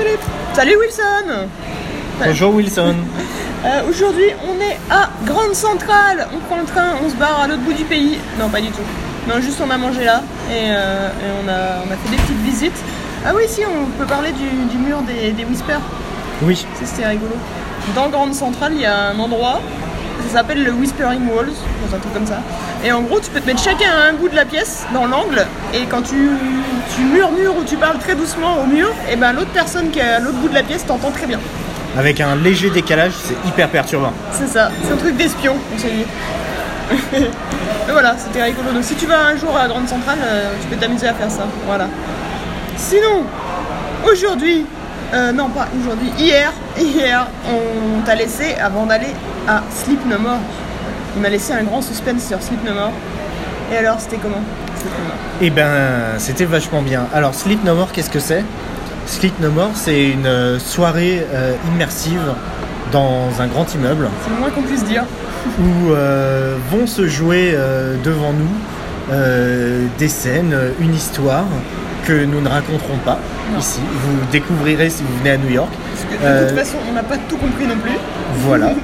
Philippe. Salut Wilson. Bonjour Wilson. Euh, Aujourd'hui, on est à Grande Centrale. On prend le train, on se barre à l'autre bout du pays. Non, pas du tout. Non, juste on a mangé là et, euh, et on, a, on a fait des petites visites. Ah oui, si, on peut parler du, du mur des, des Whispers. Oui. C'était rigolo. Dans Grande Centrale, il y a un endroit, ça s'appelle le Whispering Walls, dans un truc comme ça. Et en gros, tu peux te mettre chacun à un bout de la pièce, dans l'angle, et quand tu, tu murmures ou tu parles très doucement au mur, et ben l'autre personne qui est à l'autre bout de la pièce t'entend très bien. Avec un léger décalage, c'est hyper perturbant. C'est ça, c'est un truc d'espion, on s'est dit. Mais voilà, c'était rigolo. Donc si tu vas un jour à la Grande Centrale, euh, tu peux t'amuser à faire ça. Voilà. Sinon, aujourd'hui, euh, non pas aujourd'hui, hier, hier, on t'a laissé, avant d'aller à Sleep No More, on m'a laissé un grand suspense sur Sleep No More. Et alors, c'était comment Eh ben, c'était vachement bien. Alors, Sleep No More, qu'est-ce que c'est? Sleep No More, c'est une euh, soirée euh, immersive dans un grand immeuble C'est le moins qu'on puisse dire. où euh, vont se jouer euh, devant nous des scènes, une histoire que nous ne raconterons pas Non. ici. Vous découvrirez si vous venez à New York. Parce que de Euh, toute façon, on n'a pas tout compris non plus. Voilà.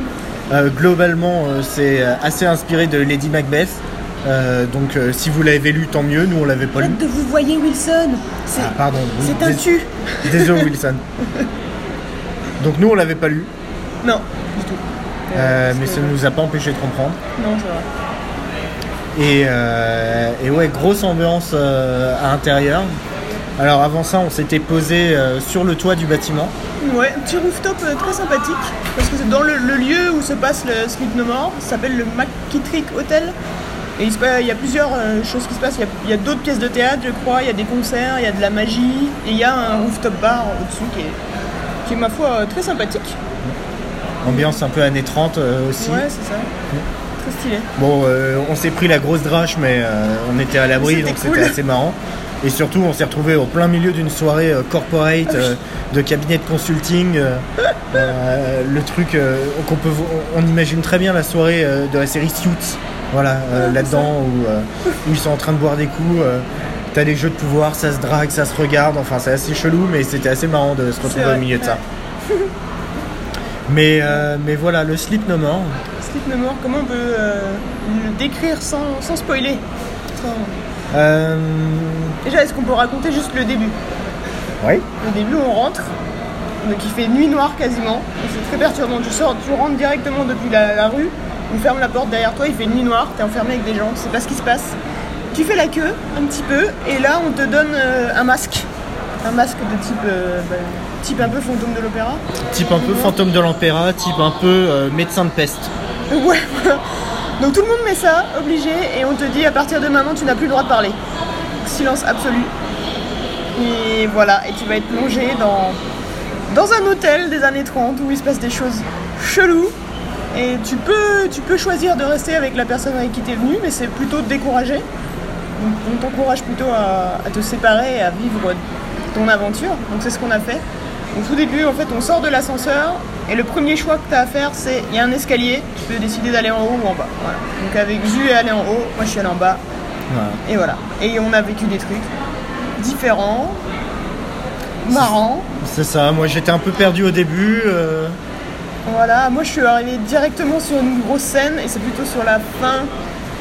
Euh, globalement, euh, c'est euh, assez inspiré de Lady Macbeth. Euh, donc, euh, si vous l'avez lu, tant mieux. Nous, on l'avait pas lu. De vous voyez Wilson C'est Ah, pardon. c'est un tu Désolé, Wilson. Donc, nous, on l'avait pas lu. Non, du tout. Euh, mais ça ne nous a pas empêché de comprendre. Non, c'est vrai. Et, euh, et ouais, grosse ambiance euh, à l'intérieur. Alors, avant ça, on s'était posé euh, sur le toit du bâtiment. Ouais, un petit rooftop très sympathique. Parce que c'est dans le, le lieu où se passe le Sleep No More. Ça s'appelle le McKittrick Hotel. Et il, se passe- il y a plusieurs choses qui se passent. Il y a, d'autres pièces de théâtre, je crois. Il y a des concerts, il y a de la magie. Et il y a un rooftop bar au-dessus qui est, qui est, ma foi, très sympathique. Ambiance un peu années 30 euh, aussi. Ouais, c'est ça. Stylé. Bon, euh, on s'est pris la grosse drache, mais euh, on était à l'abri, C'était donc cool. c'était assez marrant. Et surtout, on s'est retrouvé au plein milieu d'une soirée euh, corporate euh, de cabinet de consulting. euh, le truc qu'on peut, on imagine très bien la soirée de la série Suits, voilà, euh, là-dedans où, où ils sont en train de boire des coups. T'as des jeux de pouvoir, ça se drague, ça se regarde. Enfin, c'est assez chelou, mais c'était assez marrant de se retrouver au milieu de ça. Mais, euh, mais voilà, le Sleep No More. Sleep No More, comment on peut euh, le décrire sans, sans spoiler Sans- Euh, Déjà, est-ce qu'on peut raconter juste le début oui. Au début, on rentre, donc il fait nuit noire quasiment, c'est très perturbant. Tu sors, tu rentres directement depuis la, la rue, on ferme la porte derrière toi, il fait nuit noire, t'es enfermé avec des gens, tu sais pas ce qui se passe. Tu fais la queue un petit peu, et là on te donne un masque, un masque de type, euh, bah, type un peu fantôme de l'opéra. Type un peu fantôme de l'Empéra, type un peu euh, médecin de peste. Ouais, voilà. Donc tout le monde met ça, obligé, et on te dit à partir de maintenant tu n'as plus le droit de parler. Silence absolu. Et voilà, et tu vas être plongé dans, dans un hôtel des années 30 où il se passe des choses cheloues. Et tu peux, tu peux choisir de rester avec la personne avec qui tu es venu, mais c'est plutôt découragé. Donc on t'encourage plutôt à, à te séparer et à vivre ton aventure. Donc c'est ce qu'on a fait. Au tout début, en fait, on sort de l'ascenseur et le premier choix que tu as à faire, c'est il y a un escalier, tu peux décider d'aller en haut ou en bas. Voilà. Donc avec Zu est allé en haut, moi je suis allé en bas, et voilà. Et on a vécu des trucs différents, marrants. C'est ça, moi j'étais un peu perdu au début. euh, Voilà, moi je suis arrivé directement sur une grosse scène et c'est plutôt sur la fin,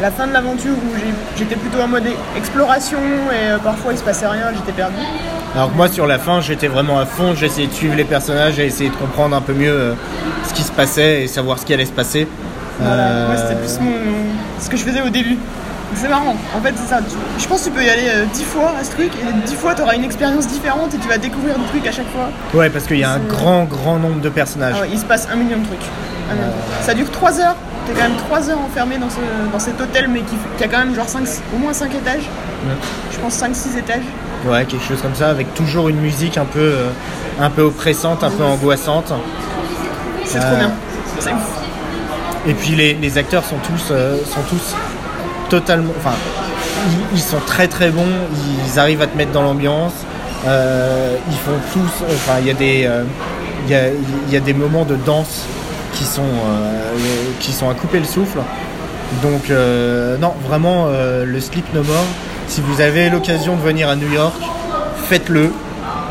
la fin de l'aventure où j'étais plutôt en mode exploration et euh, parfois il se passait rien, j'étais perdu. Alors que moi sur la fin j'étais vraiment à fond, essayé de suivre les personnages, j'ai essayé de comprendre un peu mieux euh, ce qui se passait et savoir ce qui allait se passer. Voilà, Euh, moi c'était plus mon, ce que je faisais au début. C'est marrant, en fait c'est ça. Je pense que tu peux y aller euh, dix fois à ce truc et dix fois tu auras une expérience différente et tu vas découvrir des trucs à chaque fois. Ouais, parce qu'il y a un grand, grand nombre de personnages. Ah ouais, il se passe un million de trucs. Un million de trucs. Ça dure 3 heures. T'es quand même 3 heures enfermé dans, ce, dans cet hôtel, mais qui, qui a quand même genre au moins 5 étages. Je pense 5-6 étages. Ouais, quelque chose comme ça, avec toujours une musique un peu, euh, un peu oppressante, un peu angoissante. C'est Euh, trop bien. C'est ouf. Et puis les, les acteurs sont tous, euh, sont tous totalement. Enfin, ils, ils sont très très bons, ils arrivent à te mettre dans l'ambiance. Euh, ils font tous. Enfin, il y, a des, euh, il y, a, il y a des moments de danse qui sont, euh, qui sont à couper le souffle. Donc, euh, non, vraiment, euh, le Sleep No More, si vous avez l'occasion de venir à New York, faites-le.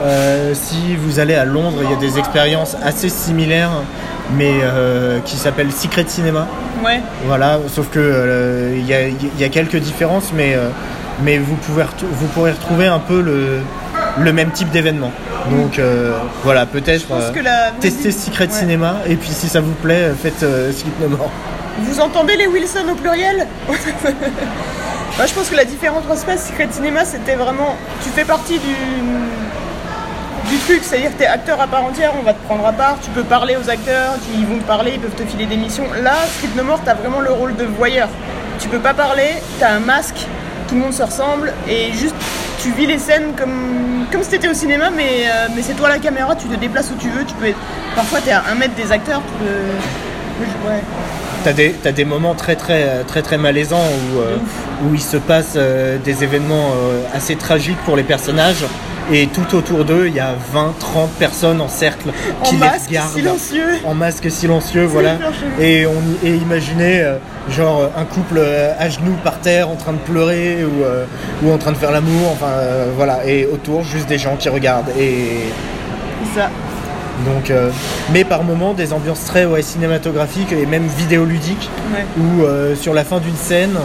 Euh, si vous allez à Londres, il y a des expériences assez similaires, mais euh, qui s'appellent Secret Cinema. Ouais. Voilà, sauf que euh, il y, a, il y a quelques différences, mais, euh, mais vous, pouvez vous pourrez retrouver un peu le, le même type d'événement. Donc euh, voilà, peut-être euh, la- tester Secret Ouais. Cinema, et puis si ça vous plaît, faites euh, No More. Vous entendez les Wilson au pluriel? Bah, Je pense que la différence principale, Secret Cinéma, c'était vraiment. Tu fais partie du. du truc, c'est-à-dire que t'es acteur à part entière, on va te prendre à part, tu peux parler aux acteurs, ils vont te parler, ils peuvent te filer des missions. Là, Sleep No More, t'as vraiment le rôle de voyeur. Tu peux pas parler, t'as un masque, tout le monde se ressemble, et juste tu vis les scènes comme, comme si t'étais au cinéma, mais, euh, mais c'est toi la caméra, tu te déplaces où tu veux, tu peux être- Parfois t'es à un mètre des acteurs, tu peux. Ouais. T'as des, t'as des moments très très très très malaisants où, euh, où il se passe euh, des événements assez tragiques pour les personnages et tout autour d'eux il y a 20, 30 personnes en cercle qui les regardent silencieux. en masque silencieux voilà et on et imaginez euh, genre euh, un couple euh, à genoux par terre en train de pleurer ou, euh, ou en train de faire l'amour enfin euh, voilà et autour juste des gens qui regardent et ça. donc, euh, mais par moments, des ambiances très ouais, cinématographiques et même vidéoludiques, Ouais. où euh, sur la fin d'une scène,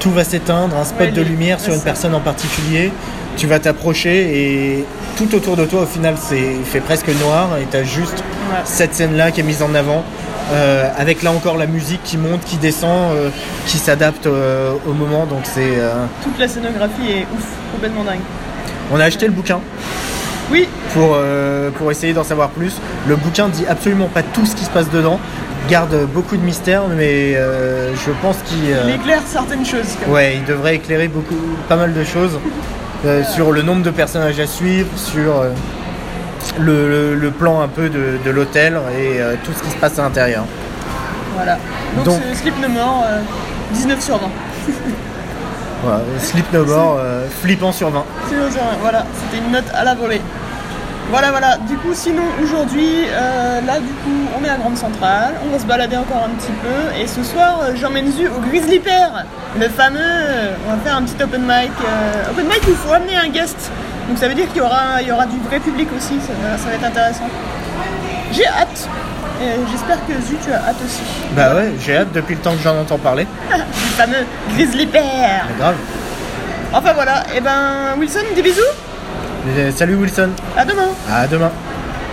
tout va s'éteindre, un spot Ouais, de lumière sur une ça. personne en particulier, tu vas t'approcher et tout autour de toi, au final, c'est il fait presque noir et tu as juste Ouais. cette scène-là qui est mise en avant. euh, avec là encore la musique qui monte, qui descend, euh, qui s'adapte euh, au moment. Donc c'est, Toute la scénographie est ouf, complètement dingue. on a acheté le bouquin Oui, pour, pour essayer d'en savoir plus. Le bouquin dit absolument pas tout ce qui se passe dedans, garde beaucoup de mystères, mais euh, je pense qu'il il euh, éclaire certaines choses. quand même. ouais, il devrait éclairer beaucoup, pas mal de choses euh, sur le nombre de personnages à suivre, sur le, le- le plan un peu de, de l'hôtel et tout ce qui se passe à l'intérieur. Voilà. Donc, Donc- c'est Sleep No More, euh, 19 sur 20. Voilà, Sleep No More, flippant sur 20. 19 sur 20, Voilà, c'était une note à la volée. Voilà, voilà. Du coup, sinon, aujourd'hui, euh, là, du coup, on est à Grande Centrale. On va se balader encore un petit peu. Et ce soir, euh, j'emmène Zu au Grizzly Pear. Le fameux. euh, on va faire un petit open mic. euh, open mic où il faut amener un guest. Donc ça veut dire qu'il y aura, il y aura du vrai public aussi. Ça, va- ça va être intéressant. J'ai hâte. Et J'espère que Zu, tu as hâte aussi. Bah ouais, j'ai hâte depuis le temps que j'en entends parler. Du fameux Grizzly Pear. Mais grave. Enfin voilà. Et ben, Wilson, des bisous. Euh, Salut Wilson, À demain. à demain.